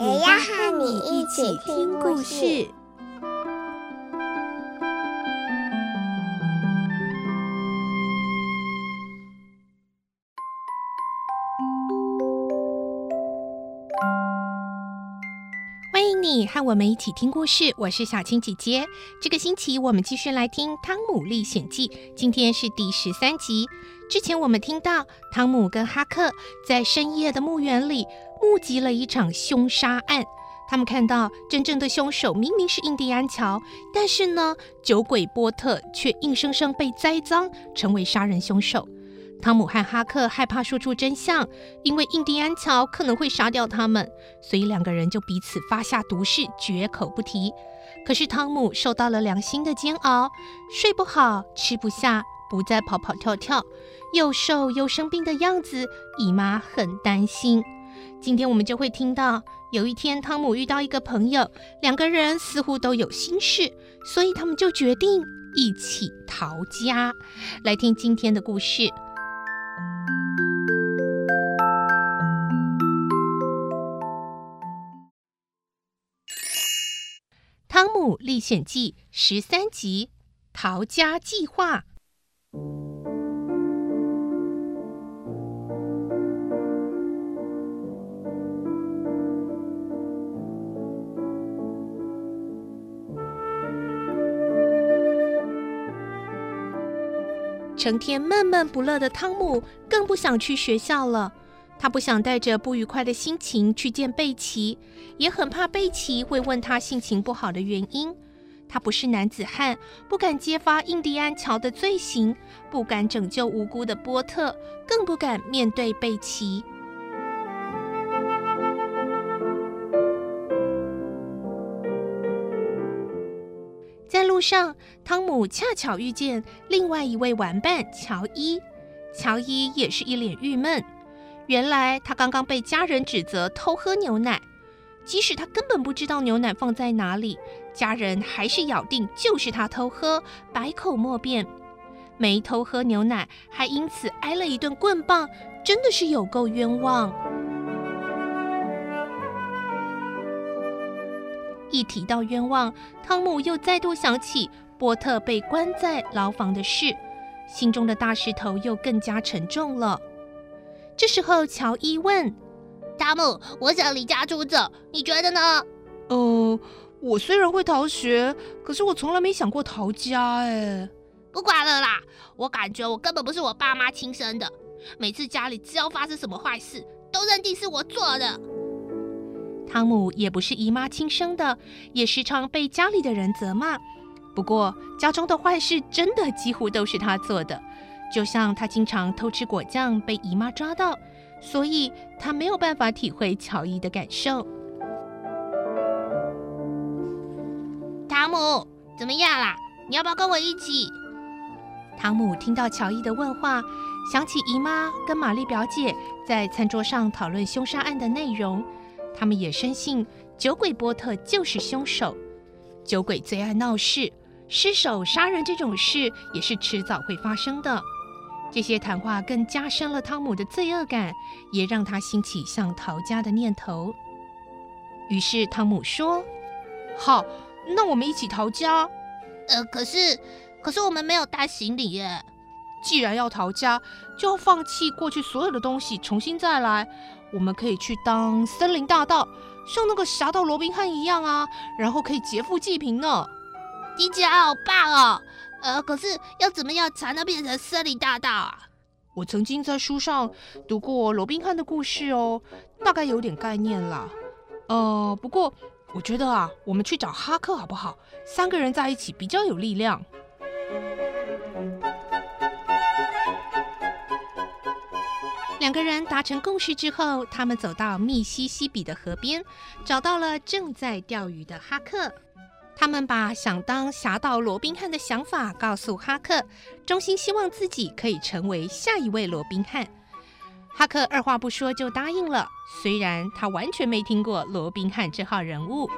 也要和你一起听故事。欢迎你和我们一起听故事，我是小青姐姐。这个星期我们继续来听《汤姆历险记》，今天是第十三集。之前我们听到汤姆跟哈克在深夜的墓园里目击了一场凶杀案。他们看到真正的凶手明明是印第安乔，但是呢，酒鬼波特却硬生生被栽赃，成为杀人凶手。汤姆和哈克害怕说出真相，因为印第安乔可能会杀掉他们，所以两个人就彼此发下毒誓，绝口不提。可是汤姆受到了良心的煎熬，睡不好，吃不下，不再跑跑跳跳，又瘦又生病的样子，姨妈很担心。今天我们就会听到，有一天汤姆遇到一个朋友，两个人似乎都有心事，所以他们就决定一起逃家。来听今天的故事。《汤姆历险记》十三集：逃家计划。成天闷闷不乐的汤姆更不想去学校了。他不想带着不愉快的心情去见贝奇，也很怕贝奇会问他性情不好的原因。他不是男子汉，不敢揭发印第安乔的罪行，不敢拯救无辜的波特，更不敢面对贝奇。上，汤姆恰巧遇见另外一位玩伴乔伊，乔伊也是一脸郁闷。原来他刚刚被家人指责偷喝牛奶，即使他根本不知道牛奶放在哪里，家人还是咬定就是他偷喝，百口莫辩。没偷喝牛奶，还因此挨了一顿棍棒，真的是有够冤枉。一提到冤枉，汤姆又再度想起波特被关在牢房的事，心中的大石头又更加沉重了。这时候，乔伊问汤姆：“我想离家出走，你觉得呢？”“呃，我虽然会逃学，可是我从来没想过逃家。”哎，不管了啦，我感觉我根本不是我爸妈亲生的。每次家里只要发生什么坏事，都认定是我做的。汤姆也不是姨妈亲生的，也时常被家里的人责骂。不过，家中的坏事真的几乎都是他做的。就像他经常偷吃果酱被姨妈抓到，所以他没有办法体会乔伊的感受。汤姆，怎么样啦？你要不要跟我一起？汤姆听到乔伊的问话，想起姨妈跟玛丽表姐在餐桌上讨论凶杀案的内容，他们也深信酒鬼波特就是凶手。酒鬼最爱闹事，失手杀人这种事也是迟早会发生的。这些谈话更加深了汤姆的罪恶感，也让他兴起想逃家的念头。于是汤姆说：“好，那我们一起逃家。呃，可是，可是我们没有带行李耶。既然要逃家，就要放弃过去所有的东西，重新再来。我们可以去当森林大盗，像那个侠盗罗宾汉一样啊，然后可以劫富济贫呢。听起来好棒哦！”呃，可是要怎么样才能变成森林大盗啊？我曾经在书上读过罗宾汉的故事哦，大概有点概念啦。呃，不过我觉得啊，我们去找哈克好不好？三个人在一起比较有力量。两个人达成共识之后，他们走到密西西比的河边，找到了正在钓鱼的哈克。他们把想当侠盗罗宾汉的想法告诉哈克，衷心希望自己可以成为下一位罗宾汉。哈克二话不说就答应了，虽然他完全没听过罗宾汉这号人物。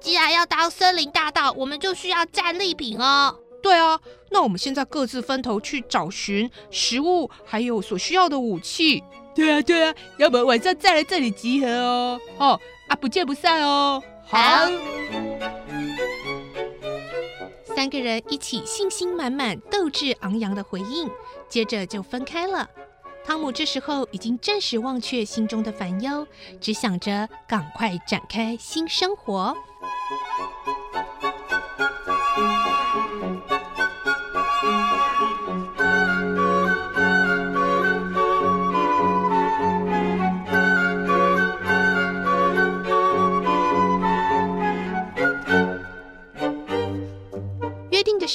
既然要当森林大盗，我们就需要战利品哦。对啊，那我们现在各自分头去找寻食物，还有所需要的武器。对啊，对啊，要不晚上再来这里集合哦。哦，啊，不见不散哦。好。三个人一起信心满满、斗志昂扬的回应，接着就分开了。汤姆这时候已经暂时忘却心中的烦忧，只想着赶快展开新生活。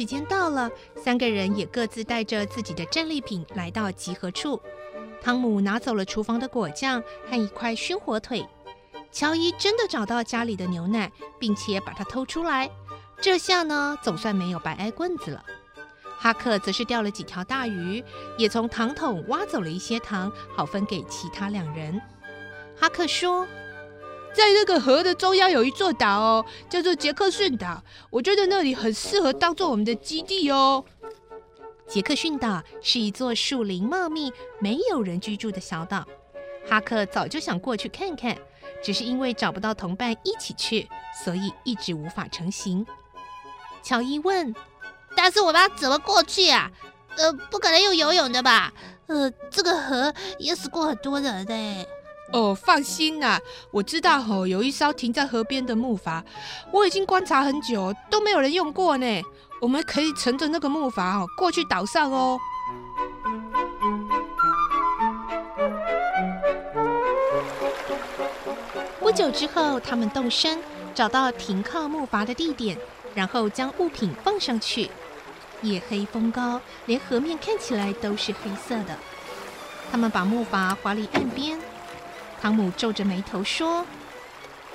时间到了，三个人也各自带着自己的战利品来到集合处。汤姆拿走了厨房的果酱和一块熏火腿。乔伊真的找到家里的牛奶，并且把它偷出来。这下呢，总算没有白挨棍子了。哈克则是钓了几条大鱼，也从糖桶挖走了一些糖，好分给其他两人。哈克说。在那个河的中央有一座岛哦，叫做杰克逊岛。我觉得那里很适合当做我们的基地哦。杰克逊岛是一座树林茂密、没有人居住的小岛。哈克早就想过去看看，只是因为找不到同伴一起去，所以一直无法成行。乔伊问：“但是我们要怎么过去啊？呃，不可能用游泳的吧？呃，这个河淹死过很多人呢。”哦，放心呐，我知道吼，有一艘停在河边的木筏，我已经观察很久，都没有人用过呢。我们可以乘着那个木筏哦，过去岛上哦。不久之后，他们动身，找到停靠木筏的地点，然后将物品放上去。夜黑风高，连河面看起来都是黑色的。他们把木筏划离岸边。汤姆皱着眉头说：“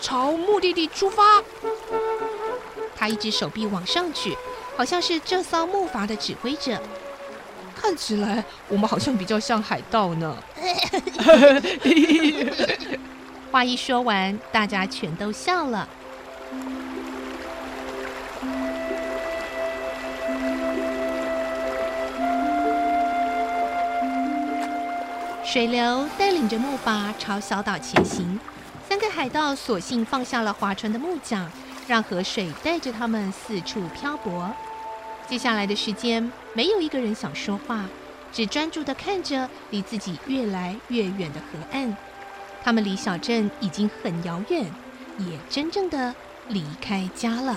朝目的地出发。”他一只手臂往上举，好像是这艘木筏的指挥者。看起来我们好像比较像海盗呢。话一说完，大家全都笑了。水流带领着木筏朝小岛前行，三个海盗索性放下了划船的木桨，让河水带着他们四处漂泊。接下来的时间，没有一个人想说话，只专注地看着离自己越来越远的河岸。他们离小镇已经很遥远，也真正的离开家了。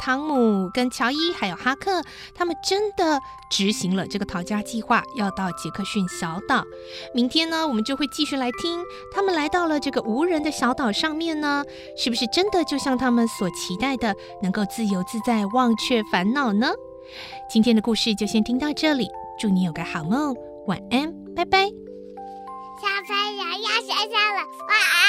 汤姆跟乔伊还有哈克，他们真的执行了这个逃家计划，要到杰克逊小岛。明天呢，我们就会继续来听他们来到了这个无人的小岛上面呢，是不是真的就像他们所期待的，能够自由自在，忘却烦恼呢？今天的故事就先听到这里，祝你有个好梦，晚安，拜拜。小朋友要睡觉了，晚安。